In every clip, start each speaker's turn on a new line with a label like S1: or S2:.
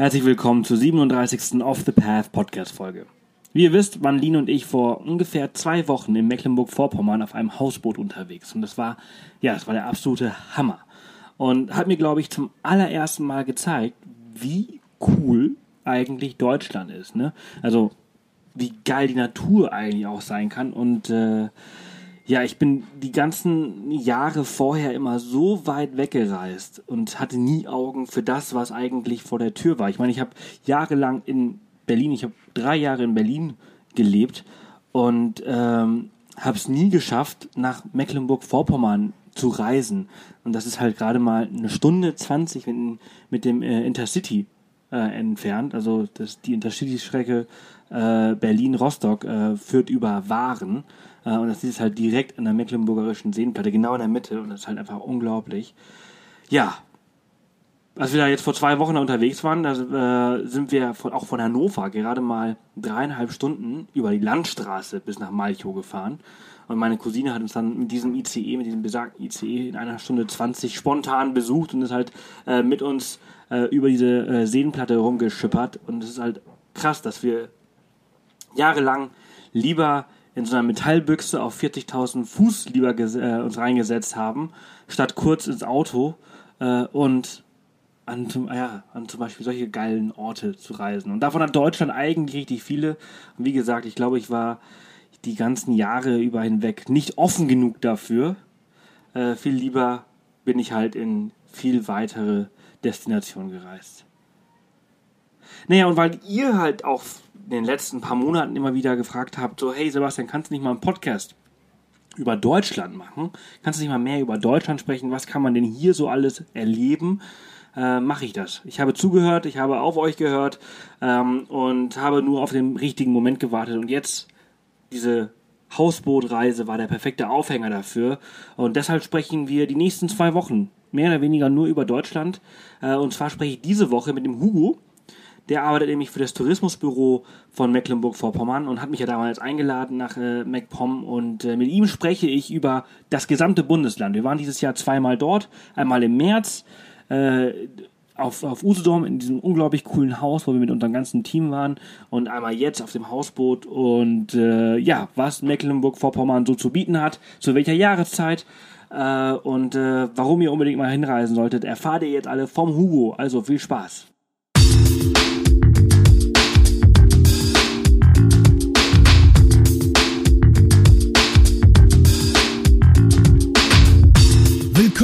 S1: Herzlich willkommen zur 37. Off the Path Podcast Folge. Wie ihr wisst, waren Lin und ich vor ungefähr zwei Wochen in Mecklenburg-Vorpommern auf einem Hausboot unterwegs. Und das war, ja, das war der absolute Hammer. Und hat mir, glaube ich, zum allerersten Mal gezeigt, wie cool eigentlich Deutschland ist. Ne? Also, wie geil die Natur eigentlich auch sein kann. Und äh, ja, ich bin die ganzen Jahre vorher immer so weit weggereist und hatte nie Augen für das, was eigentlich vor der Tür war. Ich meine, ich habe jahrelang in Berlin, ich habe drei Jahre in Berlin gelebt und ähm, habe es nie geschafft, nach Mecklenburg-Vorpommern zu reisen. Und das ist halt gerade mal eine Stunde 20 mit, dem äh, Intercity äh, entfernt. Also das, die Intercity-Strecke äh, Berlin-Rostock äh, führt über Waren. Äh, und das ist halt direkt an der Mecklenburgischen Seenplatte, genau in der Mitte. Und das ist halt einfach unglaublich. Ja, als wir da jetzt vor zwei Wochen unterwegs waren, da äh, sind wir auch von Hannover gerade mal dreieinhalb Stunden über die Landstraße bis nach Malchow gefahren. Und meine Cousine hat uns dann mit diesem ICE, mit diesem besagten ICE in einer Stunde 20 spontan besucht und ist halt äh, mit uns über diese Seenplatte rumgeschippert. Und es ist halt krass, dass wir jahrelang lieber in so einer Metallbüchse auf 40.000 Fuß lieber äh, uns reingesetzt haben, statt kurz ins Auto äh, und an, ja, an zum Beispiel solche geilen Orte zu reisen. Und davon hat Deutschland eigentlich richtig viele. Und wie gesagt, ich glaube, ich war die ganzen Jahre über hinweg nicht offen genug dafür. Äh, viel lieber bin ich halt in viel weitere Destinationen gereist. Naja, und weil ihr halt auch in den letzten paar Monaten immer wieder gefragt habt, so, hey Sebastian, kannst du nicht mal einen Podcast über Deutschland machen? Kannst du nicht mal mehr über Deutschland sprechen? Was kann man denn hier so alles erleben? Äh, mache ich das. Ich habe zugehört, ich habe auf euch gehört ähm, und habe nur auf den richtigen Moment gewartet. Und jetzt diese Hausbootreise war der perfekte Aufhänger dafür. Und deshalb sprechen wir die nächsten zwei Wochen mehr oder weniger nur über Deutschland. Äh, und zwar spreche ich diese Woche mit dem Hugo. Der arbeitet nämlich für das Tourismusbüro von Mecklenburg-Vorpommern und hat mich ja damals eingeladen nach äh, MacPom und äh, mit ihm spreche ich über das gesamte Bundesland. Wir waren dieses Jahr zweimal dort, einmal im März äh, auf, auf Usedom in diesem unglaublich coolen Haus, wo wir mit unserem ganzen Team waren und einmal jetzt auf dem Hausboot und äh, ja, was Mecklenburg-Vorpommern so zu bieten hat, zu welcher Jahreszeit äh, und äh, warum ihr unbedingt mal hinreisen solltet, erfahrt ihr jetzt alle vom Hugo. Also viel Spaß.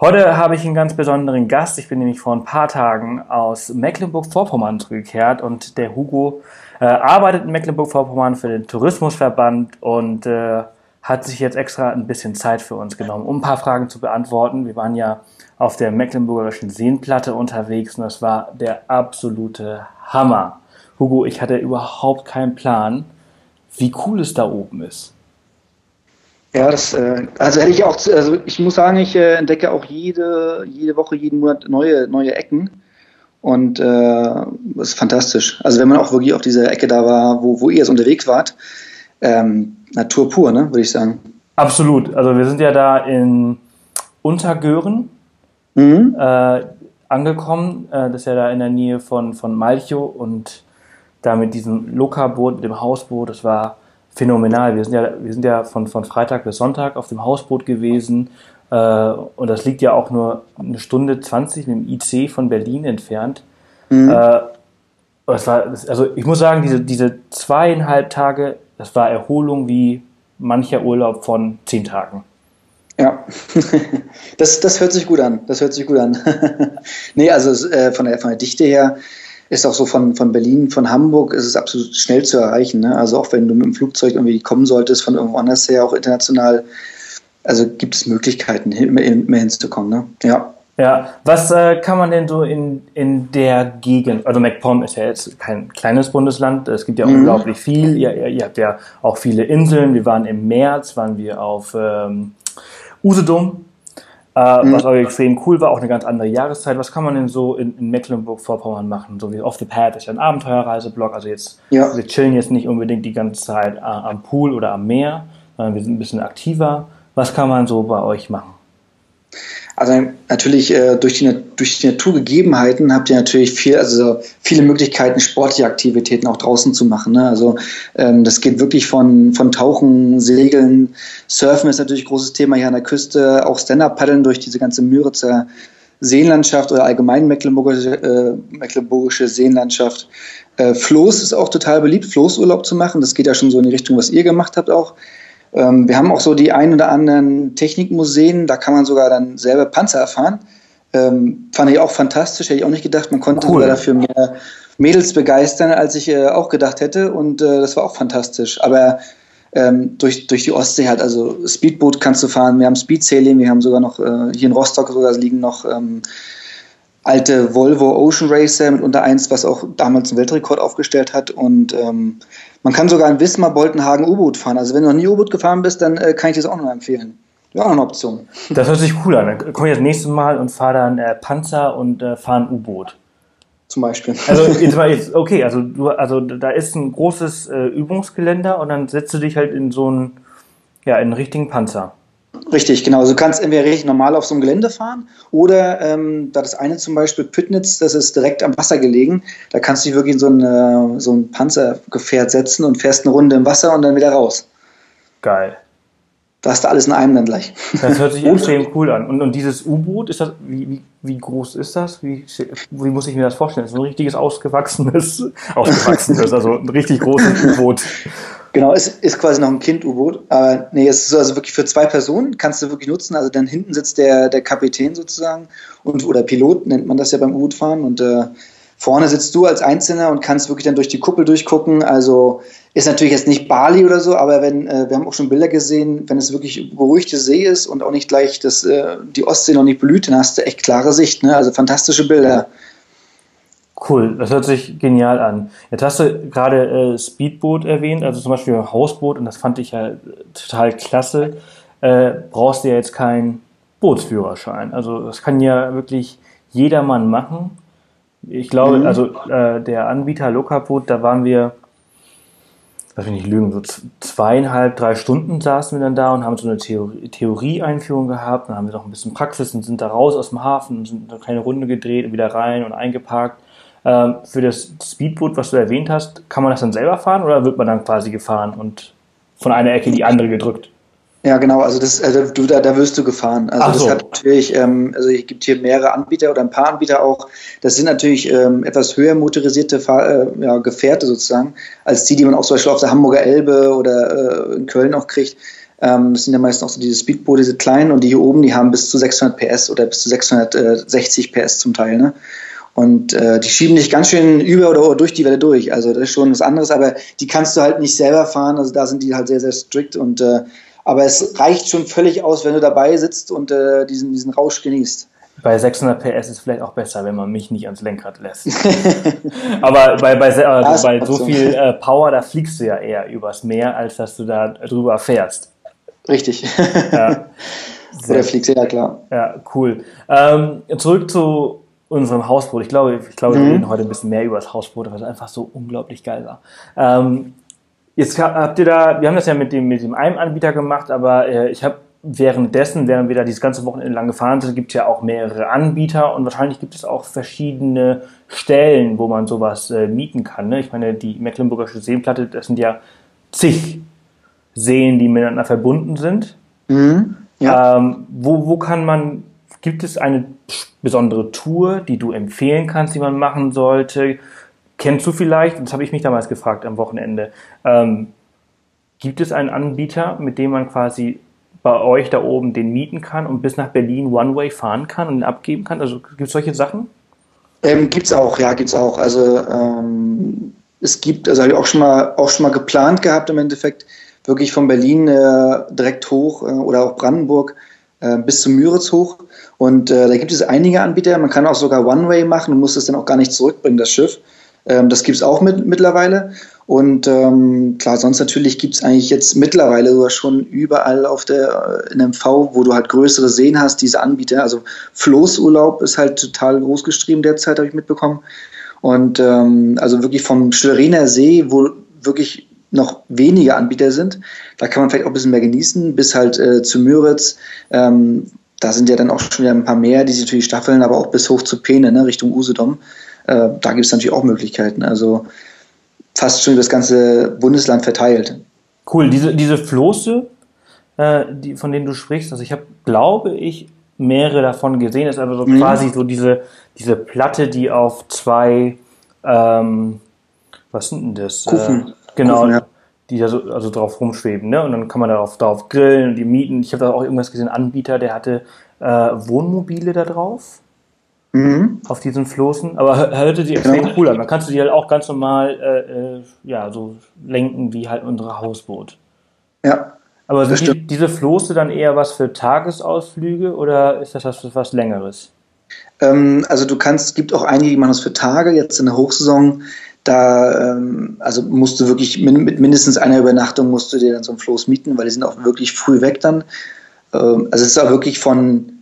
S1: Heute habe ich einen ganz besonderen Gast. Ich bin nämlich vor ein paar Tagen aus Mecklenburg-Vorpommern zurückgekehrt und der Hugo äh, arbeitet in Mecklenburg-Vorpommern für den Tourismusverband und äh, hat sich jetzt extra ein bisschen Zeit für uns genommen, um ein paar Fragen zu beantworten. Wir waren ja auf der Mecklenburgischen Seenplatte unterwegs und das war der absolute Hammer. Hugo, ich hatte überhaupt keinen Plan, wie cool es da oben ist.
S2: Ja, das, äh, also hätte ich auch, also ich muss sagen, ich äh, entdecke auch jede, jede Woche, jeden Monat neue, neue Ecken. Und äh, das ist fantastisch. Also wenn man auch wirklich auf dieser Ecke da war, wo, wo ihr jetzt unterwegs wart, ähm, Natur pur, ne, würde ich sagen.
S1: Absolut. Also wir sind ja da in Untergören mhm. äh, angekommen. Äh, das ist ja da in der Nähe von, von Malchow und da mit diesem Loka-Boot, mit dem Hausboot, das war phänomenal. Wir sind ja, wir sind ja von, von Freitag bis Sonntag auf dem Hausboot gewesen. Äh, und das liegt ja auch nur eine Stunde 20 mit dem IC von Berlin entfernt. Mhm. Äh, war, also ich muss sagen, diese, diese zweieinhalb Tage, das war Erholung wie mancher Urlaub von zehn Tagen.
S2: Ja, das, das hört sich gut an. Das hört sich gut an. nee, also äh, von, der, von der Dichte her ist auch so von, von Berlin, von Hamburg ist es absolut schnell zu erreichen. Ne? Also auch wenn du mit dem Flugzeug irgendwie kommen solltest, von irgendwo anders her, auch international, also gibt es Möglichkeiten, immer, immer hinzukommen. Ne? Ja.
S1: Ja, was äh, kann man denn so in, in der Gegend, also MacPom ist ja jetzt kein kleines Bundesland, es gibt ja mhm. unglaublich viel, ihr, ihr, ihr, habt ja auch viele Inseln, wir waren im März, waren wir auf ähm, Usedom, äh, mhm. was auch extrem cool war, auch eine ganz andere Jahreszeit. Was kann man denn so in, in Mecklenburg-Vorpommern machen? So wie Off the Path ist ja ein Abenteuerreiseblog, also jetzt, ja. wir chillen jetzt nicht unbedingt die ganze Zeit äh, am Pool oder am Meer, sondern wir sind ein bisschen aktiver. Was kann man so bei euch machen?
S2: Also natürlich äh, durch, die, durch die Naturgegebenheiten habt ihr natürlich viel, also viele Möglichkeiten, sportliche Aktivitäten auch draußen zu machen. Ne? Also ähm, das geht wirklich von, von Tauchen, Segeln, Surfen ist natürlich ein großes Thema hier an der Küste, auch Stand-Up-Paddeln durch diese ganze Müritzer Seenlandschaft oder allgemein mecklenburgische, äh, mecklenburgische Seenlandschaft. Äh, Floß ist auch total beliebt, Floßurlaub zu machen. Das geht ja schon so in die Richtung, was ihr gemacht habt auch. Ähm, wir haben auch so die ein oder anderen Technikmuseen, da kann man sogar dann selber Panzer erfahren. Ähm, fand ich auch fantastisch, hätte ich auch nicht gedacht. Man konnte cool. sogar dafür mehr Mädels begeistern, als ich äh, auch gedacht hätte. Und äh, das war auch fantastisch. Aber ähm, durch, durch die Ostsee halt, also Speedboot kannst du fahren. Wir haben Speedsailing, wir haben sogar noch äh, hier in Rostock sogar liegen noch ähm, alte Volvo Ocean Racer mit unter eins, was auch damals einen Weltrekord aufgestellt hat. Und ähm, man kann sogar in Wismar Boltenhagen U-Boot fahren. Also wenn du noch nie U-Boot gefahren bist, dann äh, kann ich das auch noch empfehlen. Ja, auch noch eine Option.
S1: Das hört sich cool an. Dann komme ich das nächste Mal und fahre dann äh, Panzer und äh, fahre ein U-Boot.
S2: Zum Beispiel.
S1: Also jetzt mal jetzt, okay, also du, also da ist ein großes äh, Übungsgeländer und dann setzt du dich halt in so einen, ja, in einen richtigen Panzer.
S2: Richtig, genau. Also du kannst entweder richtig normal auf so einem Gelände fahren oder ähm, da das eine zum Beispiel Püttnitz, das ist direkt am Wasser gelegen. Da kannst du dich wirklich in so ein, äh, so ein Panzergefährt setzen und fährst eine Runde im Wasser und dann wieder raus.
S1: Geil.
S2: Da hast du alles in einem dann gleich.
S1: Das hört sich extrem cool an. Und, und dieses U-Boot, ist das, wie, wie, wie groß ist das? Wie, wie muss ich mir das vorstellen? Das ist ein richtiges ausgewachsenes, ausgewachsenes, also ein richtig großes U-Boot.
S2: Genau, es ist quasi noch ein Kind-U-Boot. Aber nee, es ist also wirklich für zwei Personen, kannst du wirklich nutzen. Also dann hinten sitzt der, der Kapitän sozusagen und oder Pilot nennt man das ja beim U-Boot-Fahren und äh, vorne sitzt du als Einzelner und kannst wirklich dann durch die Kuppel durchgucken. Also ist natürlich jetzt nicht Bali oder so, aber wenn, äh, wir haben auch schon Bilder gesehen, wenn es wirklich beruhigte See ist und auch nicht gleich das, äh, die Ostsee noch nicht blüht, dann hast du echt klare Sicht. Ne? Also fantastische Bilder.
S1: Cool, das hört sich genial an. Jetzt hast du gerade äh, Speedboot erwähnt, also zum Beispiel Hausboot, und das fand ich ja total klasse. Äh, brauchst du ja jetzt keinen Bootsführerschein. Also das kann ja wirklich jedermann machen. Ich glaube, mhm. also äh, der Anbieter Lokaboot, da waren wir, lass mich nicht lügen, so zweieinhalb, drei Stunden saßen wir dann da und haben so eine Theorie, Theorieeinführung gehabt. Dann haben wir noch ein bisschen Praxis und sind da raus aus dem Hafen sind eine kleine Runde gedreht und wieder rein und eingeparkt. Ähm, für das Speedboot, was du erwähnt hast, kann man das dann selber fahren oder wird man dann quasi gefahren und von einer Ecke in die andere gedrückt?
S2: Ja, genau, also das, also du, da, da wirst du gefahren. Also so. das hat natürlich, ähm, also es gibt hier mehrere Anbieter oder ein paar Anbieter auch. Das sind natürlich ähm, etwas höher motorisierte Fahr äh, ja, Gefährte sozusagen, als die, die man auch zum Beispiel auf der Hamburger Elbe oder äh, in Köln auch kriegt. Ähm, das sind ja meistens auch so diese Speedboote, diese kleinen und die hier oben, die haben bis zu 600 PS oder bis zu 660 PS zum Teil. Ne? Und äh, die schieben dich ganz schön über oder durch die Welle durch. Also das ist schon was anderes, aber die kannst du halt nicht selber fahren. Also da sind die halt sehr, sehr strikt. Und äh, aber es reicht schon völlig aus, wenn du dabei sitzt und äh, diesen, diesen Rausch genießt.
S1: Bei 600 PS ist es vielleicht auch besser, wenn man mich nicht ans Lenkrad lässt. aber bei, bei, also bei so viel äh, Power, da fliegst du ja eher übers Meer, als dass du da drüber fährst.
S2: Richtig. Ja. Oder fliegst du, ja klar.
S1: Ja, cool. Ähm, zurück zu unserem Hausboot. Ich glaube, ich glaube, mhm. wir reden heute ein bisschen mehr über das Hausboot, weil es einfach so unglaublich geil war. Ähm, jetzt habt ihr da, wir haben das ja mit dem, mit dem einen Anbieter gemacht, aber äh, ich habe währenddessen, während wir da dieses ganze Wochenende lang gefahren sind, gibt es ja auch mehrere Anbieter und wahrscheinlich gibt es auch verschiedene Stellen, wo man sowas äh, mieten kann. Ne? Ich meine, die Mecklenburgische Seenplatte, das sind ja zig Seen, die miteinander verbunden sind. Mhm, ja. ähm, wo, wo kann man, gibt es eine besondere Tour, die du empfehlen kannst, die man machen sollte? Kennst du vielleicht, das habe ich mich damals gefragt am Wochenende, ähm, gibt es einen Anbieter, mit dem man quasi bei euch da oben den mieten kann und bis nach Berlin One-Way fahren kann und abgeben kann? Also gibt es solche Sachen?
S2: Ähm, gibt es auch, ja, gibt es auch. Also ähm, es gibt, also habe ich auch schon mal auch schon mal geplant gehabt im Endeffekt, wirklich von Berlin äh, direkt hoch äh, oder auch Brandenburg äh, bis zum Müritz hoch. Und äh, da gibt es einige Anbieter. Man kann auch sogar One-Way machen und muss es dann auch gar nicht zurückbringen, das Schiff. Ähm, das gibt es auch mit, mittlerweile. Und ähm, klar, sonst natürlich gibt es eigentlich jetzt mittlerweile sogar schon überall auf der in MV, wo du halt größere Seen hast, diese Anbieter. Also Floßurlaub ist halt total groß geschrieben derzeit, habe ich mitbekommen. Und ähm, also wirklich vom Schweriner See, wo wirklich noch weniger Anbieter sind, da kann man vielleicht auch ein bisschen mehr genießen, bis halt äh, zu Müritz. Ähm, da sind ja dann auch schon wieder ein paar mehr, die sich natürlich staffeln, aber auch bis hoch zu Peene, ne, Richtung Usedom. Äh, da gibt es natürlich auch Möglichkeiten. Also fast schon das ganze Bundesland verteilt.
S1: Cool, diese, diese Floße, äh, die, von denen du sprichst, also ich habe, glaube ich, mehrere davon gesehen. Das ist aber so mhm. quasi so diese, diese Platte, die auf zwei, ähm, was sind denn das?
S2: Kufen.
S1: Genau, Kufen, ja. die da so, also drauf rumschweben, ne? Und dann kann man darauf, darauf grillen und die mieten. Ich habe da auch irgendwas gesehen, Anbieter, der hatte äh, Wohnmobile da drauf. Mhm. Auf diesen Floßen, aber hörte sich extrem genau. cool an. Dann kannst du die halt auch ganz normal äh, äh, ja, so lenken wie halt unsere Hausboot.
S2: Ja.
S1: Aber sind die, diese Floße dann eher was für Tagesausflüge oder ist das was, was Längeres?
S2: Ähm, also du kannst, es gibt auch einige, die machen das für Tage, jetzt in der Hochsaison, da ähm, also musst du wirklich min mit mindestens einer Übernachtung musst du dir dann so einen Floß mieten, weil die sind auch wirklich früh weg dann. Ähm, also es ist auch wirklich von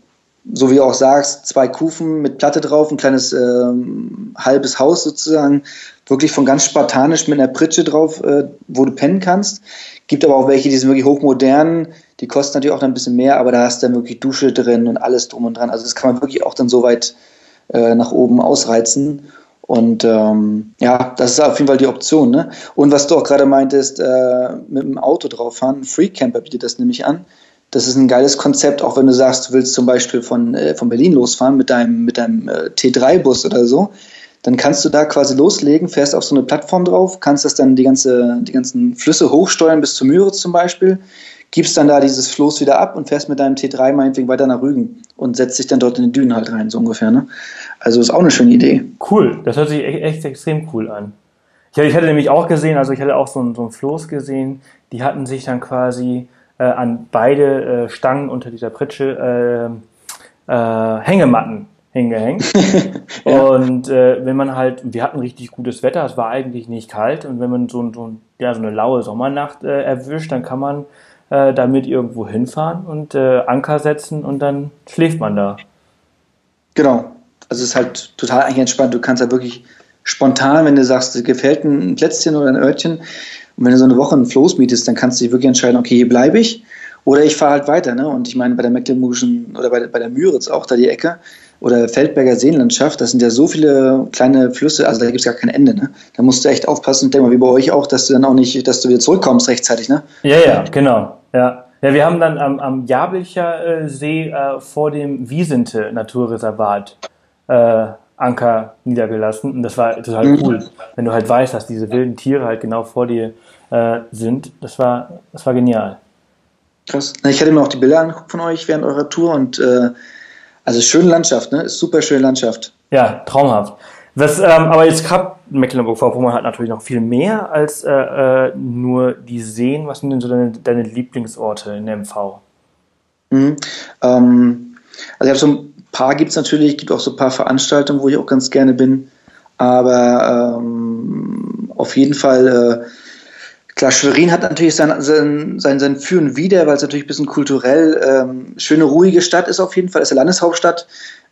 S2: so wie du auch sagst, zwei Kufen mit Platte drauf, ein kleines ähm, halbes Haus sozusagen, wirklich von ganz spartanisch mit einer Pritsche drauf, äh, wo du pennen kannst. Gibt aber auch welche, die sind wirklich hochmodern, die kosten natürlich auch dann ein bisschen mehr, aber da hast du dann wirklich Dusche drin und alles drum und dran. Also das kann man wirklich auch dann so weit äh, nach oben ausreizen. Und ähm, ja, das ist auf jeden Fall die Option. Ne? Und was du auch gerade meintest, äh, mit dem Auto drauf fahren, Free Camper bietet das nämlich an das ist ein geiles Konzept, auch wenn du sagst, du willst zum Beispiel von, äh, von Berlin losfahren mit deinem, mit deinem äh, T3-Bus oder so, dann kannst du da quasi loslegen, fährst auf so eine Plattform drauf, kannst das dann die, ganze, die ganzen Flüsse hochsteuern bis zu Müritz zum Beispiel, gibst dann da dieses Floß wieder ab und fährst mit deinem T3 meinetwegen weiter nach Rügen und setzt dich dann dort in den Dünen halt rein, so ungefähr. Ne? Also ist auch eine schöne Idee.
S1: Cool, das hört sich echt, echt extrem cool an. Ich, ich hatte nämlich auch gesehen, also ich hatte auch so ein, so ein Floß gesehen, die hatten sich dann quasi äh, an beide äh, Stangen unter dieser Pritsche äh, äh, Hängematten hingehängt. ja. Und äh, wenn man halt, wir hatten richtig gutes Wetter, es war eigentlich nicht kalt und wenn man so, so, ja, so eine laue Sommernacht äh, erwischt, dann kann man äh, damit irgendwo hinfahren und äh, Anker setzen und dann schläft man da.
S2: Genau. Also es ist halt total eigentlich entspannt. Du kannst ja wirklich spontan, wenn du sagst, dir gefällt ein Plätzchen oder ein Örtchen, und wenn du so eine Woche einen Floß mietest, dann kannst du dich wirklich entscheiden, okay, hier bleibe ich oder ich fahre halt weiter. Ne? Und ich meine, bei der Mecklenburgischen oder bei, bei der Müritz auch da die Ecke oder Feldberger Seenlandschaft, das sind ja so viele kleine Flüsse, also da gibt es gar kein Ende. Ne? Da musst du echt aufpassen, ich denke mal, wie bei euch auch, dass du dann auch nicht, dass du wieder zurückkommst rechtzeitig. Ne?
S1: Ja, ja, genau. Ja. Ja, wir haben dann am, am Jabelcher äh, See äh, vor dem Wiesente Naturreservat äh, Anker niedergelassen und das war total mhm. cool, wenn du halt weißt, dass diese wilden Tiere halt genau vor dir äh, sind. Das war, das war genial.
S2: Krass. Ich hatte mir auch die Bilder angeguckt von euch während eurer Tour und äh, also schöne Landschaft, ne? Ist super schöne Landschaft.
S1: Ja, traumhaft. Das, ähm, aber jetzt hat Mecklenburg-Vorpommern hat natürlich noch viel mehr als äh, äh, nur die Seen. Was sind denn so deine, deine Lieblingsorte in der MV?
S2: Mhm. Ähm, also ich habe so ein paar gibt es natürlich, gibt auch so ein paar Veranstaltungen, wo ich auch ganz gerne bin. Aber ähm, auf jeden Fall, äh, klar, Schwerin hat natürlich sein, sein, sein, sein Für und Wider, weil es natürlich ein bisschen kulturell ähm, schöne, ruhige Stadt ist auf jeden Fall, ist eine Landeshauptstadt.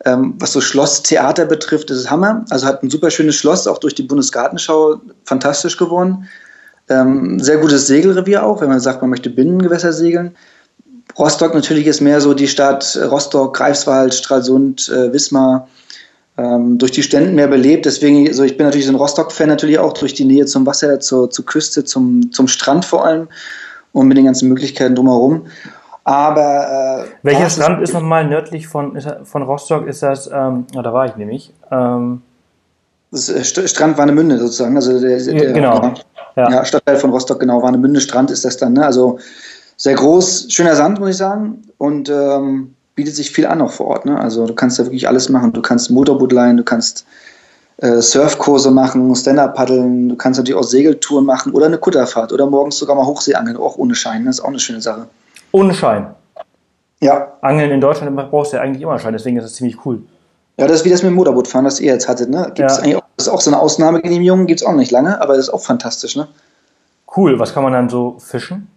S2: Ähm, was so Schlosstheater betrifft, ist es Hammer. Also hat ein super schönes Schloss, auch durch die Bundesgartenschau fantastisch geworden. Ähm, sehr gutes Segelrevier auch, wenn man sagt, man möchte Binnengewässer segeln. Rostock natürlich ist mehr so die Stadt Rostock, Greifswald, Stralsund, äh, Wismar, ähm, durch die Ständen mehr belebt. Deswegen, so ich bin natürlich so ein Rostock-Fan natürlich auch durch die Nähe zum Wasser, zur, zur Küste, zum, zum Strand vor allem und mit den ganzen Möglichkeiten drumherum. Aber
S1: äh, welcher Strand ist, ist nochmal nördlich von, von Rostock? Ist das? Ähm, oh, da war ich nämlich. Ähm,
S2: das ist, äh, Strand Warnemünde sozusagen, also der, der
S1: genau.
S2: Ja. ja. Stadtteil von Rostock genau Warnemünde Strand ist das dann. Ne? Also sehr groß, schöner Sand, muss ich sagen. Und ähm, bietet sich viel an auch vor Ort. Ne? Also du kannst da wirklich alles machen. Du kannst Motorboot leihen, du kannst äh, Surfkurse machen, Stand-Up paddeln, du kannst natürlich auch Segeltouren machen oder eine Kutterfahrt oder morgens sogar mal Hochseeangeln, auch ohne Schein. Das ist auch eine schöne Sache.
S1: Ohne Schein? Ja. Angeln in Deutschland brauchst du ja eigentlich immer Schein, deswegen ist es ziemlich cool.
S2: Ja, das ist wie das mit dem Motorbootfahren, das ihr jetzt hattet, ne? Gibt's ja. eigentlich auch, das ist auch so eine Ausnahmegenehmigung, gibt es auch nicht lange, aber das ist auch fantastisch, ne?
S1: Cool, was kann man dann so fischen?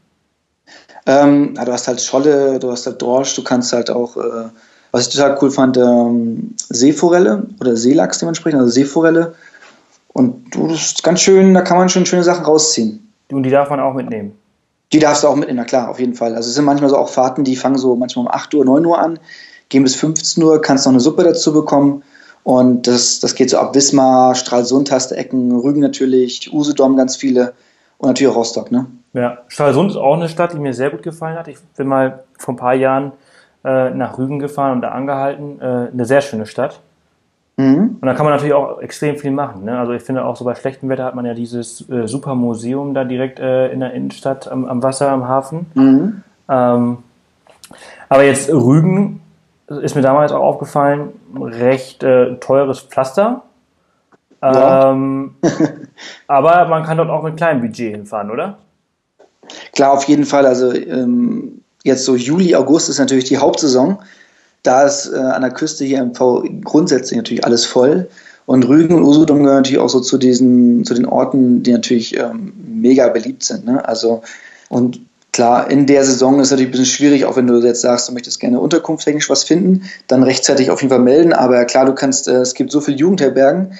S2: Ähm, ja, du hast halt Scholle, du hast halt Dorsch, du kannst halt auch, äh, was ich total cool fand, ähm, Seeforelle oder Seelachs dementsprechend, also Seeforelle. Und du, das ist ganz schön, da kann man schon schöne Sachen rausziehen.
S1: Und die darf man auch mitnehmen?
S2: Die darfst du auch mitnehmen, na klar, auf jeden Fall. Also es sind manchmal so auch Fahrten, die fangen so manchmal um 8 Uhr, 9 Uhr an, gehen bis 15 Uhr, kannst noch eine Suppe dazu bekommen. Und das, das geht so ab Wismar, Stralsund hast Ecken, Rügen natürlich, Usedom ganz viele und natürlich auch Rostock, ne?
S1: Ja, Stralsund ist auch eine Stadt, die mir sehr gut gefallen hat. Ich bin mal vor ein paar Jahren äh, nach Rügen gefahren und da angehalten. Äh, eine sehr schöne Stadt. Mhm. Und da kann man natürlich auch extrem viel machen. Ne? Also ich finde auch so bei schlechtem Wetter hat man ja dieses äh, super Museum da direkt äh, in der Innenstadt am, am Wasser, am Hafen. Mhm. Ähm, aber jetzt Rügen ist mir damals auch aufgefallen, recht äh, teures Pflaster. Ja. Ähm, aber man kann dort auch mit kleinem Budget hinfahren, oder?
S2: Klar, auf jeden Fall. Also ähm, jetzt so Juli, August ist natürlich die Hauptsaison. Da ist äh, an der Küste hier im V grundsätzlich natürlich alles voll. Und Rügen und Usedom gehören natürlich auch so zu diesen, zu den Orten, die natürlich ähm, mega beliebt sind. Ne? Also, und klar, in der Saison ist es natürlich ein bisschen schwierig, auch wenn du jetzt sagst, du möchtest gerne unterkunftstechnisch was finden, dann rechtzeitig auf jeden Fall melden. Aber klar, du kannst, äh, es gibt so viele Jugendherbergen,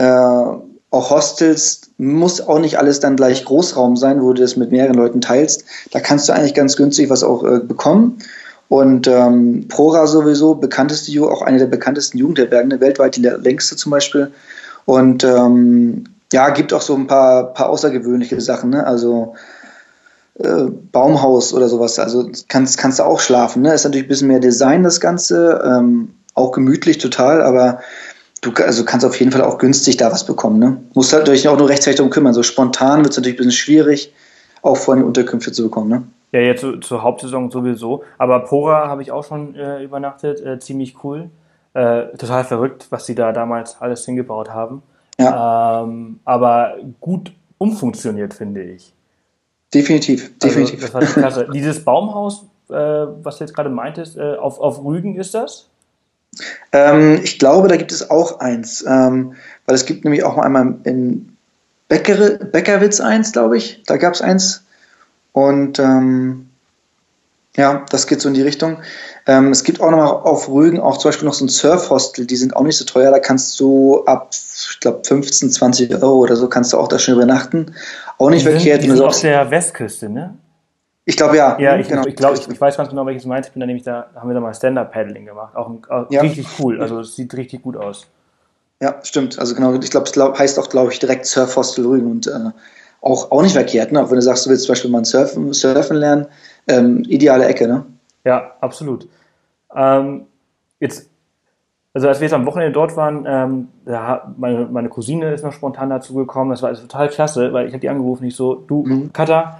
S2: äh, auch Hostels muss auch nicht alles dann gleich Großraum sein, wo du das mit mehreren Leuten teilst. Da kannst du eigentlich ganz günstig was auch äh, bekommen. Und ähm, Prora sowieso, bekannteste, auch eine der bekanntesten Jugendherbergen, weltweit die längste zum Beispiel. Und ähm, ja, gibt auch so ein paar, paar außergewöhnliche Sachen, ne? Also äh, Baumhaus oder sowas. Also kannst, kannst du auch schlafen. Ne? Ist natürlich ein bisschen mehr Design, das Ganze. Ähm, auch gemütlich total, aber du also kannst auf jeden Fall auch günstig da was bekommen. Ne? Musst halt natürlich auch nur rechtzeitig darum kümmern. So spontan wird es natürlich ein bisschen schwierig, auch vorne Unterkünfte zu bekommen. Ne?
S1: Ja, jetzt zur, zur Hauptsaison sowieso. Aber Pora habe ich auch schon äh, übernachtet. Äh, ziemlich cool. Äh, total verrückt, was sie da damals alles hingebaut haben. Ja. Ähm, aber gut umfunktioniert, finde ich.
S2: Definitiv, also, definitiv.
S1: Also, das war klasse. Dieses Baumhaus, äh, was du jetzt gerade meintest, äh, auf, auf Rügen ist das?
S2: Ähm, ich glaube, da gibt es auch eins, ähm, weil es gibt nämlich auch mal einmal in Becker, Beckerwitz eins, glaube ich. Da gab es eins. Und ähm, ja, das geht so in die Richtung. Ähm, es gibt auch noch mal auf Rügen auch zum Beispiel noch so ein Surfhostel, die sind auch nicht so teuer. Da kannst du ab, ich glaube, 15, 20 Euro oder so kannst du auch da schon übernachten. Auch nicht die verkehrt.
S1: Sind, die sind auf der Westküste, ne?
S2: Ich glaube ja.
S1: Ja, ich, genau. ich glaube, ich, ich, weiß ganz genau, welches du meinst. Ich bin da nämlich da, haben wir da mal Stand-Up-Paddling gemacht. Auch, auch ja. richtig cool. Also es sieht richtig gut aus.
S2: Ja, stimmt. Also genau, ich glaube, es glaub, heißt auch, glaube ich, direkt Surfhostel Rügen und äh, auch, auch nicht verkehrt, ne? Auch wenn du sagst, du willst zum Beispiel mal surfen, surfen lernen, ähm, ideale Ecke, ne?
S1: Ja, absolut. Ähm, jetzt, also als wir jetzt am Wochenende dort waren, ähm, da, meine, meine Cousine ist noch spontan dazu gekommen. Das war also total klasse, weil ich habe die angerufen, ich so, du, mhm. Katha,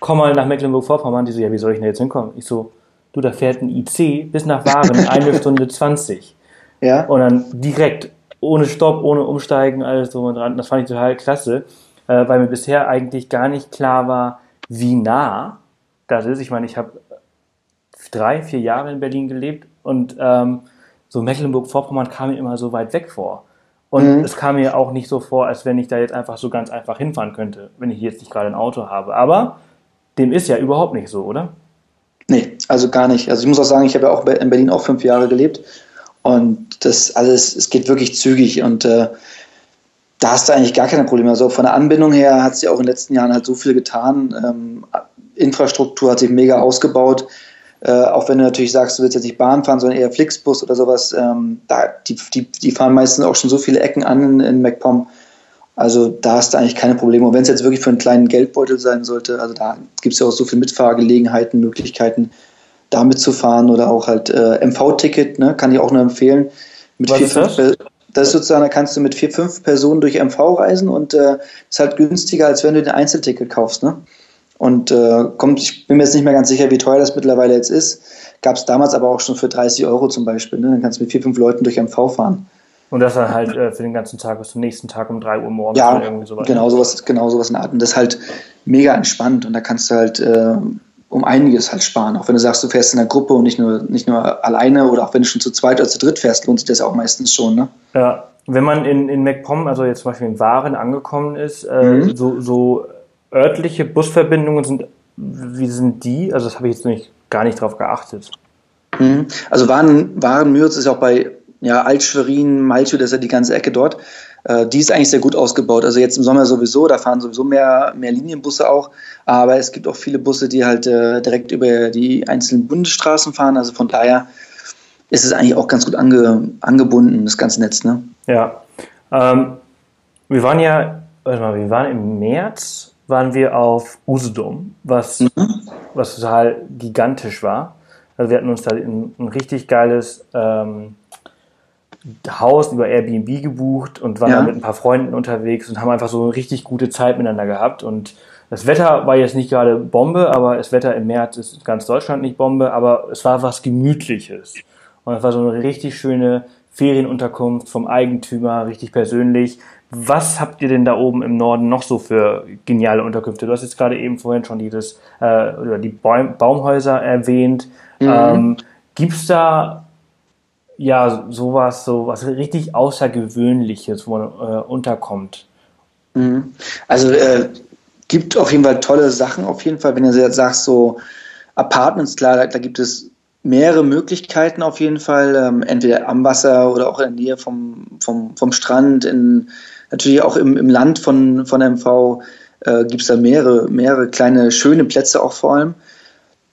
S1: komm mal nach Mecklenburg-Vorpommern. Die so, ja, wie soll ich denn jetzt hinkommen? Ich so, du, da fährt ein IC bis nach Waren, eine Stunde 20. Ja. Und dann direkt, ohne Stopp, ohne Umsteigen, alles drum und dran. Das fand ich total klasse, äh, weil mir bisher eigentlich gar nicht klar war, wie nah das ist. Ich meine, ich habe drei, vier Jahre in Berlin gelebt und ähm, so Mecklenburg-Vorpommern kam mir immer so weit weg vor. Und mhm. es kam mir auch nicht so vor, als wenn ich da jetzt einfach so ganz einfach hinfahren könnte, wenn ich jetzt nicht gerade ein Auto habe. Aber dem ist ja überhaupt nicht so, oder?
S2: Nee, also gar nicht. Also ich muss auch sagen, ich habe ja auch in Berlin auch fünf Jahre gelebt und das alles, es geht wirklich zügig und äh, da hast du eigentlich gar keine Probleme. Also von der Anbindung her hat sich auch in den letzten Jahren halt so viel getan. Ähm, Infrastruktur hat sich mega ausgebaut. Äh, auch wenn du natürlich sagst, du willst jetzt nicht Bahn fahren, sondern eher Flixbus oder sowas, ähm, da, die, die, die fahren meistens auch schon so viele Ecken an in, in MacPom. Also da hast du eigentlich keine Probleme. Und wenn es jetzt wirklich für einen kleinen Geldbeutel sein sollte, also da gibt es ja auch so viele Mitfahrgelegenheiten, Möglichkeiten, da mitzufahren oder auch halt äh, MV-Ticket, ne, kann ich auch nur empfehlen. Mit Was vier, ist das? Fünf, das ist sozusagen, da kannst du mit vier, fünf Personen durch MV reisen und äh, ist halt günstiger, als wenn du den Einzelticket kaufst. Ne? Und äh, kommt, ich bin mir jetzt nicht mehr ganz sicher, wie teuer das mittlerweile jetzt ist. Gab es damals aber auch schon für 30 Euro zum Beispiel. Ne? Dann kannst du mit vier, fünf Leuten durch MV fahren.
S1: Und das dann halt äh, für den ganzen Tag bis zum nächsten Tag um 3 Uhr morgens
S2: ja, oder irgendwie sowas. Genau sowas, genau sowas in der Art. Und das ist halt mega entspannt. Und da kannst du halt, äh, um einiges halt sparen. Auch wenn du sagst, du fährst in der Gruppe und nicht nur, nicht nur alleine oder auch wenn du schon zu zweit oder zu dritt fährst, lohnt sich das auch meistens schon. Ne?
S1: Ja, wenn man in, in MacPom, also jetzt zum Beispiel in Waren angekommen ist, äh, mhm. so, so örtliche Busverbindungen sind, wie sind die? Also das habe ich jetzt nicht, gar nicht drauf geachtet.
S2: Mhm. Also Waren, Waren ist auch bei ja, Altschwerin, Malchow, das ist ja die ganze Ecke dort. Äh, die ist eigentlich sehr gut ausgebaut. Also jetzt im Sommer sowieso, da fahren sowieso mehr, mehr Linienbusse auch. Aber es gibt auch viele Busse, die halt äh, direkt über die einzelnen Bundesstraßen fahren. Also von daher ist es eigentlich auch ganz gut ange, angebunden, das ganze Netz. Ne?
S1: Ja. Ähm, wir waren ja, warte mal, wir waren im März, waren wir auf Usedom, was, mhm. was total gigantisch war. Also wir hatten uns da ein, ein richtig geiles ähm, Haus über Airbnb gebucht und waren ja. mit ein paar Freunden unterwegs und haben einfach so eine richtig gute Zeit miteinander gehabt. Und das Wetter war jetzt nicht gerade Bombe, aber das Wetter im März ist ganz Deutschland nicht Bombe, aber es war was Gemütliches. Und es war so eine richtig schöne Ferienunterkunft vom Eigentümer, richtig persönlich. Was habt ihr denn da oben im Norden noch so für geniale Unterkünfte? Du hast jetzt gerade eben vorhin schon dieses, äh, oder die Baum Baumhäuser erwähnt. Mhm. Ähm, Gibt es da ja, sowas, so was richtig Außergewöhnliches, wo man äh, unterkommt.
S2: Mhm. Also äh, gibt auf jeden Fall tolle Sachen, auf jeden Fall, wenn du jetzt sagst, so Apartments, klar, da, da gibt es mehrere Möglichkeiten auf jeden Fall, ähm, entweder am Wasser oder auch in der Nähe vom, vom, vom Strand, in, natürlich auch im, im Land von, von MV äh, gibt es da mehrere, mehrere kleine schöne Plätze auch vor allem.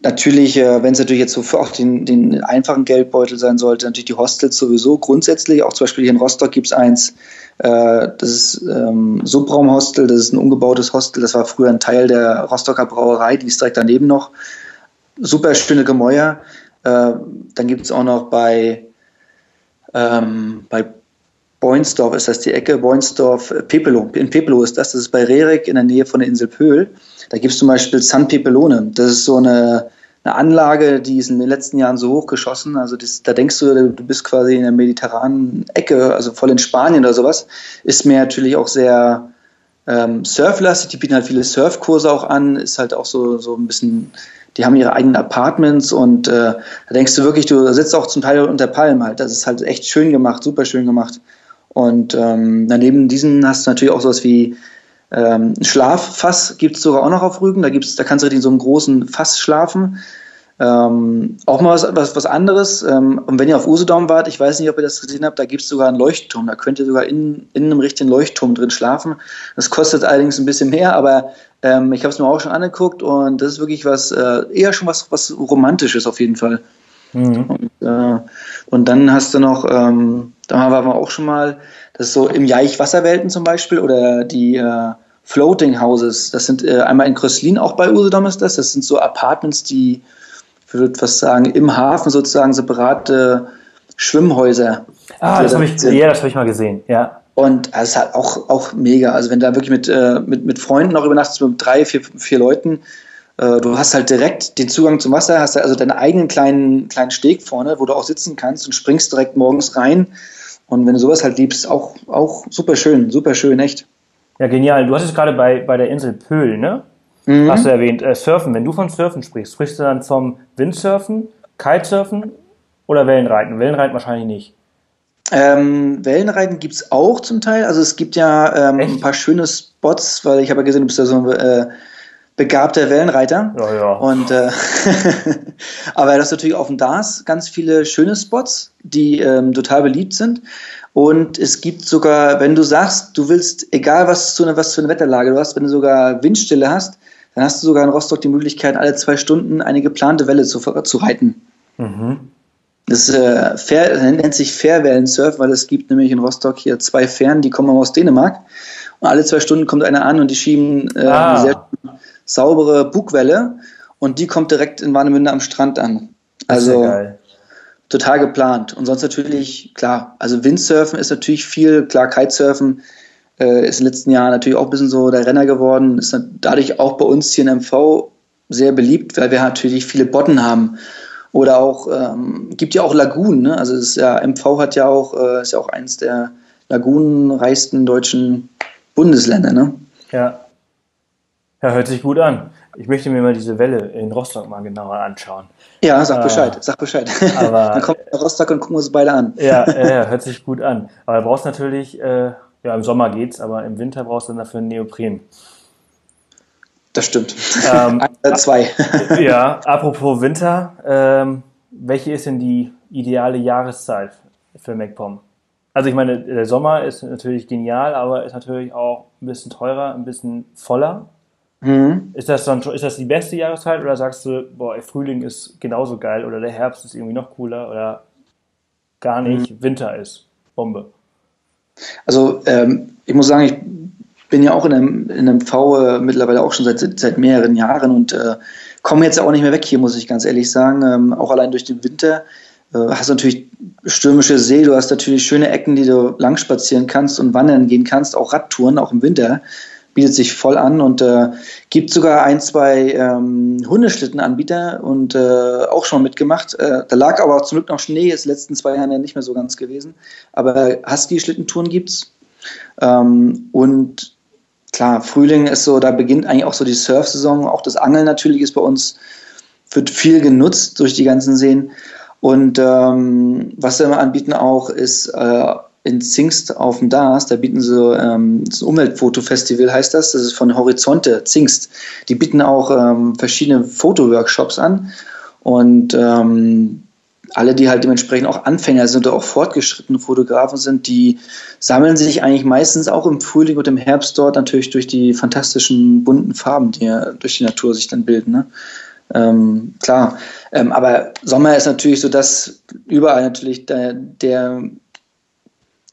S2: Natürlich, äh, wenn es natürlich jetzt so für auch den, den einfachen Geldbeutel sein sollte, natürlich die Hostels sowieso grundsätzlich. Auch zum Beispiel hier in Rostock gibt es eins, äh, das ist ähm, Subraumhostel, das ist ein umgebautes Hostel, das war früher ein Teil der Rostocker Brauerei, die ist direkt daneben noch. Super schöne Gemäuer. Äh, dann gibt es auch noch bei, ähm, bei Boinsdorf ist das die Ecke, Boinsdorf, äh, Pepelo. In Pepelo ist das, das ist bei Rerik in der Nähe von der Insel Pöhl. Da gibt es zum Beispiel San Pepelone. Das ist so eine, eine Anlage, die ist in den letzten Jahren so hochgeschossen. Also das, da denkst du, du bist quasi in der mediterranen Ecke, also voll in Spanien oder sowas. Ist mir natürlich auch sehr ähm, surflastig. Die bieten halt viele Surfkurse auch an. Ist halt auch so, so ein bisschen, die haben ihre eigenen Apartments und äh, da denkst du wirklich, du sitzt auch zum Teil unter Palmen halt. Das ist halt echt schön gemacht, super schön gemacht. Und ähm, daneben diesen hast du natürlich auch sowas wie ähm, Schlaffass gibt es sogar auch noch auf Rügen. Da, gibt's, da kannst du in so einem großen Fass schlafen. Ähm, auch mal was, was, was anderes. Ähm, und wenn ihr auf Usedom wart, ich weiß nicht, ob ihr das gesehen habt, da gibt es sogar einen Leuchtturm. Da könnt ihr sogar in, in einem richtigen Leuchtturm drin schlafen. Das kostet allerdings ein bisschen mehr, aber ähm, ich habe es mir auch schon angeguckt und das ist wirklich was, äh, eher schon was, was Romantisches auf jeden Fall. Mhm. Und, äh, und, dann hast du noch, ähm, da waren wir auch schon mal, das ist so im Jaich Wasserwelten zum Beispiel oder die äh, Floating Houses. Das sind äh, einmal in Kröslin, auch bei Usedom ist das. Das sind so Apartments, die, ich würde fast sagen, im Hafen sozusagen separate Schwimmhäuser.
S1: Ah, das habe ich, ja, das hab ich mal gesehen, ja.
S2: Und es ist halt auch, auch mega. Also wenn da wirklich mit, äh, mit, mit Freunden auch übernachtest, mit drei, vier, vier Leuten, du hast halt direkt den Zugang zum Wasser, hast also deinen eigenen kleinen, kleinen Steg vorne, wo du auch sitzen kannst und springst direkt morgens rein. Und wenn du sowas halt liebst, auch, auch super schön, super schön, echt.
S1: Ja, genial. Du hast es gerade bei, bei der Insel Pöhl, ne? Mhm. Hast du erwähnt, äh, Surfen. Wenn du von Surfen sprichst, sprichst du dann vom Windsurfen, Kitesurfen oder Wellenreiten? Wellenreiten wahrscheinlich nicht.
S2: Ähm, Wellenreiten gibt es auch zum Teil. Also es gibt ja ähm, ein paar schöne Spots, weil ich habe ja gesehen, du bist ja so ein äh, begabter Wellenreiter.
S1: Ja, ja.
S2: Und, äh, aber das ist natürlich auf dem DAS ganz viele schöne Spots, die ähm, total beliebt sind. Und es gibt sogar, wenn du sagst, du willst, egal was, zu, was für eine Wetterlage du hast, wenn du sogar Windstille hast, dann hast du sogar in Rostock die Möglichkeit, alle zwei Stunden eine geplante Welle zu, zu reiten. Mhm. Das äh, Fair, nennt sich Fairwellensurf, weil es gibt nämlich in Rostock hier zwei Fähren, die kommen aus Dänemark. Und alle zwei Stunden kommt einer an und die schieben äh, ah. sehr saubere Bugwelle und die kommt direkt in Warnemünde am Strand an. Also total geplant. Und sonst natürlich, klar, also Windsurfen ist natürlich viel, klar, Kitesurfen äh, ist in den letzten Jahren natürlich auch ein bisschen so der Renner geworden, ist dadurch auch bei uns hier in MV sehr beliebt, weil wir natürlich viele Bodden haben. Oder auch, ähm, gibt ja auch Lagunen, ne? Also ist ja, MV hat ja auch, äh, ist ja auch eines der lagunenreichsten deutschen Bundesländer, ne?
S1: Ja. Ja, hört sich gut an. ich möchte mir mal diese Welle in Rostock mal genauer anschauen.
S2: Ja, sag Bescheid, äh, sag Bescheid.
S1: Aber,
S2: Dann kommt Rostock und gucken uns beide an.
S1: Ja, ja, hört sich gut an. Aber du brauchst natürlich, äh, ja, im Sommer geht's, aber im Winter brauchst du dann dafür einen Neopren.
S2: Das stimmt. Ähm, zwei.
S1: ja, apropos Winter, ähm, welche ist denn die ideale Jahreszeit für MacPom? Also ich meine, der Sommer ist natürlich genial, aber ist natürlich auch ein bisschen teurer, ein bisschen voller. Mhm. Ist das dann ist das die beste Jahreszeit oder sagst du, boah, Frühling ist genauso geil oder der Herbst ist irgendwie noch cooler oder gar nicht, mhm. Winter ist Bombe?
S2: Also ähm, ich muss sagen, ich bin ja auch in einem, in einem V äh, mittlerweile auch schon seit, seit mehreren Jahren und äh, komme jetzt auch nicht mehr weg hier, muss ich ganz ehrlich sagen. Ähm, auch allein durch den Winter äh, hast du natürlich stürmische See, du hast natürlich schöne Ecken, die du lang spazieren kannst und wandern gehen kannst, auch Radtouren, auch im Winter bietet sich voll an und äh, gibt sogar ein, zwei ähm, Hundeschlittenanbieter und äh, auch schon mitgemacht. Äh, da lag aber zum Glück noch Schnee, ist letzten zwei Jahren ja nicht mehr so ganz gewesen. Aber Husky-Schlittentouren gibt's. Ähm, und klar, Frühling ist so, da beginnt eigentlich auch so die Surf-Saison. Auch das Angeln natürlich ist bei uns, wird viel genutzt durch die ganzen Seen. Und ähm, was wir anbieten auch ist äh, in Zingst auf dem DAS, da bieten sie ähm, das Umweltfotofestival heißt das, das ist von Horizonte Zingst. Die bieten auch ähm, verschiedene Fotoworkshops an und ähm, alle, die halt dementsprechend auch Anfänger sind oder auch fortgeschrittene Fotografen sind, die sammeln sich eigentlich meistens auch im Frühling und im Herbst dort natürlich durch die fantastischen bunten Farben, die ja durch die Natur sich dann bilden. Ne? Ähm, klar, ähm, aber Sommer ist natürlich so, dass überall natürlich der, der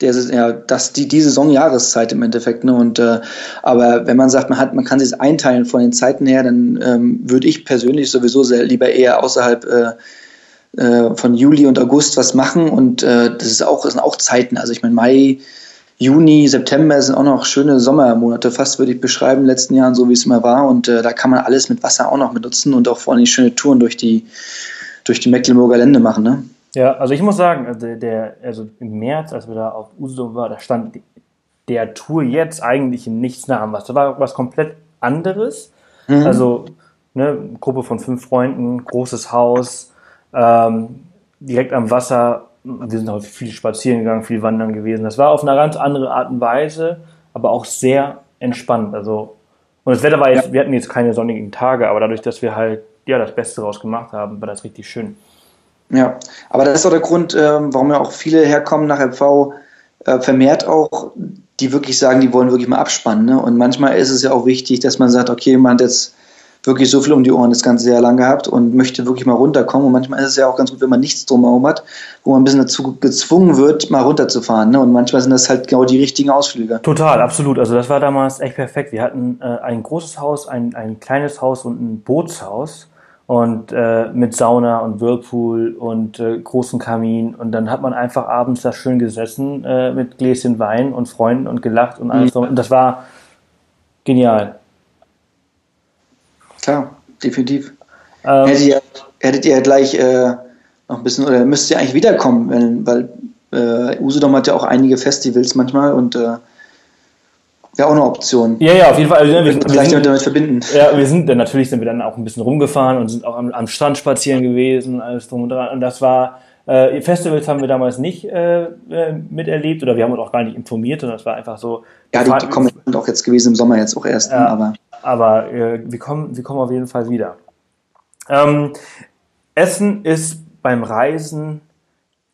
S2: der, ja, das, die, die Saisonjahreszeit im Endeffekt. Ne? Und, äh, aber wenn man sagt, man, hat, man kann sich einteilen von den Zeiten her, dann ähm, würde ich persönlich sowieso sehr lieber eher außerhalb äh, äh, von Juli und August was machen. Und äh, das, ist auch, das sind auch Zeiten. Also ich meine, Mai, Juni, September sind auch noch schöne Sommermonate, fast würde ich beschreiben, in den letzten Jahren, so wie es immer war. Und äh, da kann man alles mit Wasser auch noch benutzen und auch vor allem schöne Touren durch die, durch die Mecklenburger Lände machen. Ne?
S1: Ja, also ich muss sagen, also der, also im März, als wir da auf Usedom waren, da stand der Tour jetzt eigentlich im Nichts nach was. Da war was komplett anderes. Mhm. Also ne, Gruppe von fünf Freunden, großes Haus, ähm, direkt am Wasser. Wir sind auch viel spazieren gegangen, viel wandern gewesen. Das war auf eine ganz andere Art und Weise, aber auch sehr entspannt. Also und das Wetter war jetzt, ja. wir hatten jetzt keine sonnigen Tage, aber dadurch, dass wir halt ja das Beste draus gemacht haben, war das richtig schön.
S2: Ja, aber das ist auch der Grund, ähm, warum ja auch viele herkommen nach MV, äh, vermehrt auch, die wirklich sagen, die wollen wirklich mal abspannen. Ne? Und manchmal ist es ja auch wichtig, dass man sagt, okay, man hat jetzt wirklich so viel um die Ohren das ganze Jahr lang gehabt und möchte wirklich mal runterkommen. Und manchmal ist es ja auch ganz gut, wenn man nichts drumherum hat, wo man ein bisschen dazu gezwungen wird, mal runterzufahren. Ne? Und manchmal sind das halt genau die richtigen Ausflüge.
S1: Total, absolut. Also das war damals echt perfekt. Wir hatten äh, ein großes Haus, ein, ein kleines Haus und ein Bootshaus und äh, mit Sauna und Whirlpool und äh, großen Kamin und dann hat man einfach abends da schön gesessen äh, mit Gläschen Wein und Freunden und gelacht und alles mhm. und das war genial.
S2: Klar, definitiv. Ähm, hättet, ihr, hättet ihr gleich äh, noch ein bisschen oder müsst ihr eigentlich wiederkommen, weil, weil äh, Usedom hat ja auch einige Festivals manchmal und äh, Wäre auch eine Option.
S1: Ja, ja, auf jeden Fall. Also,
S2: ne, wir, wir, wir sind, damit verbinden.
S1: Ja, wir sind dann natürlich sind wir dann auch ein bisschen rumgefahren und sind auch am, am Strand spazieren gewesen, alles drum und dran. Und das war äh, Festivals haben wir damals nicht äh, äh, miterlebt oder wir haben uns auch gar nicht informiert, sondern das war einfach so.
S2: Ja, die, die kommen auch jetzt gewesen im Sommer jetzt auch erst.
S1: Ja, aber aber äh, wir kommen, wir kommen auf jeden Fall wieder. Ähm, Essen ist beim Reisen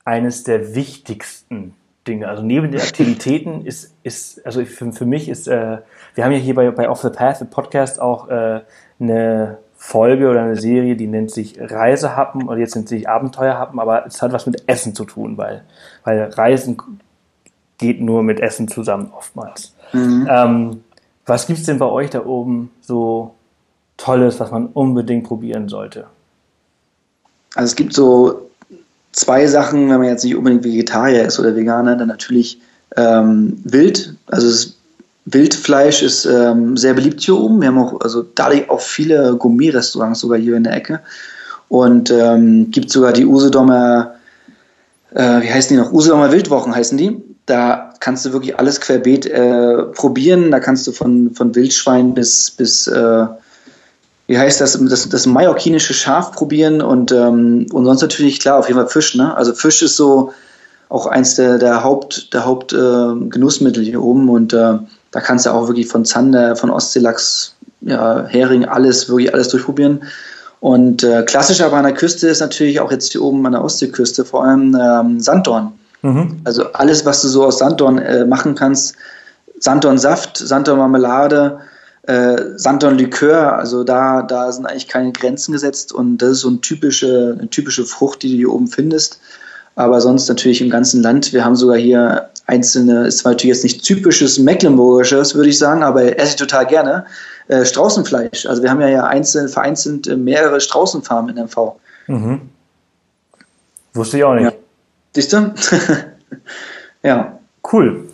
S1: eines der wichtigsten Dinge. Also neben den Aktivitäten ist, ist also für, für mich ist, äh, wir haben ja hier bei, bei Off the Path im Podcast auch äh, eine Folge oder eine Serie, die nennt sich Reisehappen oder jetzt nennt sich Abenteuerhappen, aber es hat was mit Essen zu tun, weil, weil Reisen geht nur mit Essen zusammen oftmals. Mhm. Ähm, was gibt's denn bei euch da oben so Tolles, was man unbedingt probieren sollte?
S2: Also es gibt so zwei Sachen, wenn man jetzt nicht unbedingt Vegetarier ist oder Veganer, dann natürlich ähm, Wild. Also das Wildfleisch ist ähm, sehr beliebt hier oben. Wir haben auch, also dadurch auch viele Gourmet-Restaurants sogar hier in der Ecke. Und ähm, gibt sogar die Usedomer, äh, wie heißen die noch? Usedomer Wildwochen heißen die. Da kannst du wirklich alles querbeet äh, probieren. Da kannst du von, von Wildschwein bis, bis äh, wie heißt das, das, das mallorquinische Schaf probieren und, ähm, und sonst natürlich, klar, auf jeden Fall Fisch. Ne? Also Fisch ist so auch eins der, der Haupt, der Haupt äh, Genussmittel hier oben und äh, da kannst du auch wirklich von Zander, von Ostseelachs, ja, Hering, alles, wirklich alles durchprobieren. Und äh, klassisch aber an der Küste ist natürlich auch jetzt hier oben an der Ostseeküste vor allem ähm, Sanddorn. Mhm. Also alles, was du so aus Sanddorn äh, machen kannst, Sanddornsaft, Sanddornmarmelade, äh, Sanddornlikör, also da, da sind eigentlich keine Grenzen gesetzt und das ist so eine typische, eine typische Frucht, die du hier oben findest. Aber sonst natürlich im ganzen Land. Wir haben sogar hier einzelne, ist zwar natürlich jetzt nicht typisches Mecklenburgisches, würde ich sagen, aber esse ich total gerne. Äh, Straußenfleisch. Also wir haben ja, ja einzeln, vereinzelt äh, mehrere Straußenfarmen in MV. Mhm.
S1: Wusste ich auch nicht.
S2: Ja. Siehst du?
S1: ja. Cool.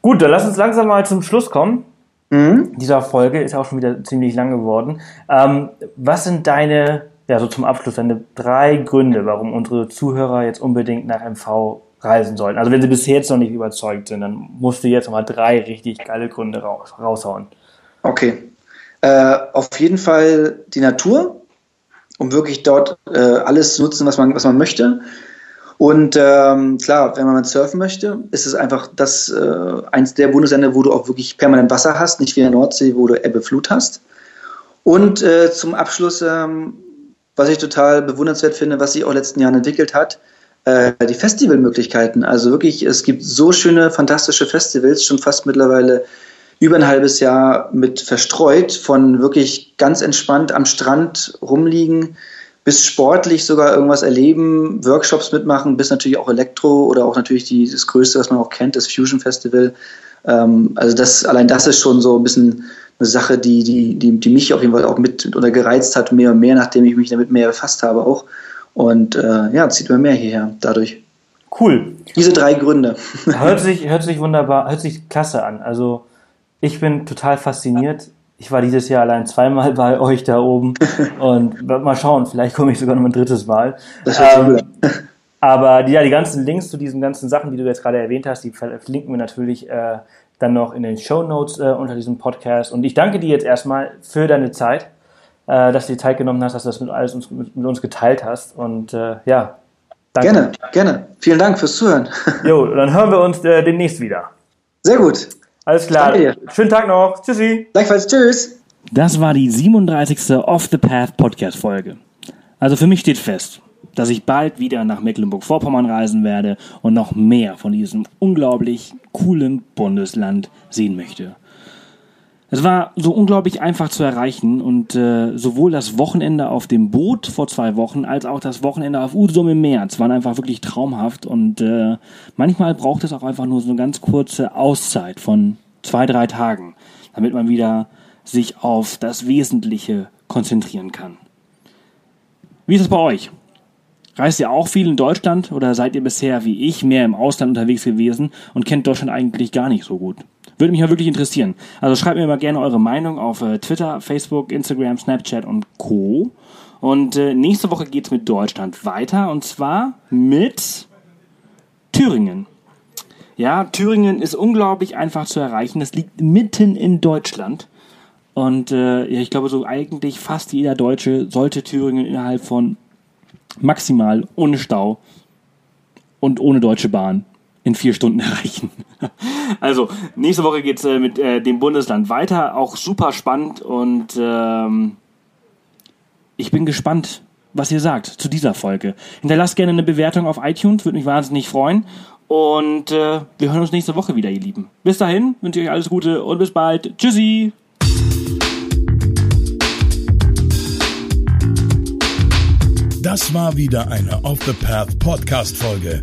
S1: Gut, dann lass uns langsam mal zum Schluss kommen. Mhm. Dieser Folge ist auch schon wieder ziemlich lang geworden. Ähm, was sind deine, ja, so zum Abschluss, deine drei Gründe, warum unsere Zuhörer jetzt unbedingt nach MV reisen sollten? Also wenn sie bis jetzt noch nicht überzeugt sind, dann musst du jetzt nochmal drei richtig geile Gründe raus, raushauen.
S2: Okay. Äh, auf jeden Fall die Natur, um wirklich dort äh, alles zu nutzen, was man, was man möchte. Und ähm, klar, wenn man surfen möchte, ist es einfach das äh, eins der Bundesländer, wo du auch wirklich permanent Wasser hast, nicht wie in der Nordsee, wo du Ebbe Flut hast. Und äh, zum Abschluss, ähm, was ich total bewundernswert finde, was sich auch in den letzten Jahren entwickelt hat, äh, die Festivalmöglichkeiten. Also wirklich, es gibt so schöne, fantastische Festivals, schon fast mittlerweile über ein halbes Jahr mit verstreut, von wirklich ganz entspannt am Strand rumliegen bis sportlich sogar irgendwas erleben, Workshops mitmachen, bis natürlich auch Elektro oder auch natürlich die, das Größte, was man auch kennt, das Fusion Festival. Ähm, also das, allein das ist schon so ein bisschen eine Sache, die, die, die, die mich auf jeden Fall auch mit oder gereizt hat, mehr und mehr, nachdem ich mich damit mehr befasst habe auch. Und äh, ja, zieht mir mehr hierher dadurch.
S1: Cool.
S2: Diese drei Gründe.
S1: Hört sich, hört sich wunderbar, hört sich klasse an. Also ich bin total fasziniert ich war dieses Jahr allein zweimal bei euch da oben und mal schauen, vielleicht komme ich sogar noch ein drittes Mal. Das ähm, aber die, ja, die ganzen Links zu diesen ganzen Sachen, die du jetzt gerade erwähnt hast, die verlinken wir natürlich äh, dann noch in den Show Notes äh, unter diesem Podcast. Und ich danke dir jetzt erstmal für deine Zeit, äh, dass du die Zeit genommen hast, dass du das mit alles uns, mit, mit uns geteilt hast. Und äh, ja,
S2: danke. Gerne, gerne. Vielen Dank fürs Zuhören.
S1: Jo, dann hören wir uns äh, demnächst wieder.
S2: Sehr gut.
S1: Alles klar. Schönen Tag noch. Tschüssi.
S2: Gleichfalls. Tschüss.
S1: Das war die 37. Off the Path Podcast Folge. Also für mich steht fest, dass ich bald wieder nach Mecklenburg-Vorpommern reisen werde und noch mehr von diesem unglaublich coolen Bundesland sehen möchte. Es war so unglaublich einfach zu erreichen und äh, sowohl das Wochenende auf dem Boot vor zwei Wochen als auch das Wochenende auf Usedom im März waren einfach wirklich traumhaft und äh, manchmal braucht es auch einfach nur so eine ganz kurze Auszeit von zwei, drei Tagen, damit man wieder sich auf das Wesentliche konzentrieren kann. Wie ist es bei euch? Reist ihr auch viel in Deutschland oder seid ihr bisher wie ich mehr im Ausland unterwegs gewesen und kennt Deutschland eigentlich gar nicht so gut? Würde mich ja wirklich interessieren. Also schreibt mir mal gerne eure Meinung auf äh, Twitter, Facebook, Instagram, Snapchat und Co. Und äh, nächste Woche geht's mit Deutschland weiter und zwar mit Thüringen. Ja, Thüringen ist unglaublich einfach zu erreichen. Das liegt mitten in Deutschland. Und äh, ich glaube, so eigentlich fast jeder Deutsche sollte Thüringen innerhalb von maximal ohne Stau und ohne Deutsche Bahn in vier Stunden erreichen. also, nächste Woche geht's äh, mit äh, dem Bundesland weiter. Auch super spannend und ähm, ich bin gespannt, was ihr sagt zu dieser Folge. Hinterlasst gerne eine Bewertung auf iTunes, würde mich wahnsinnig freuen. Und äh, wir hören uns nächste Woche wieder, ihr Lieben. Bis dahin, wünsche ich euch alles Gute und bis bald. Tschüssi!
S3: Das war wieder eine Off the Path Podcast Folge.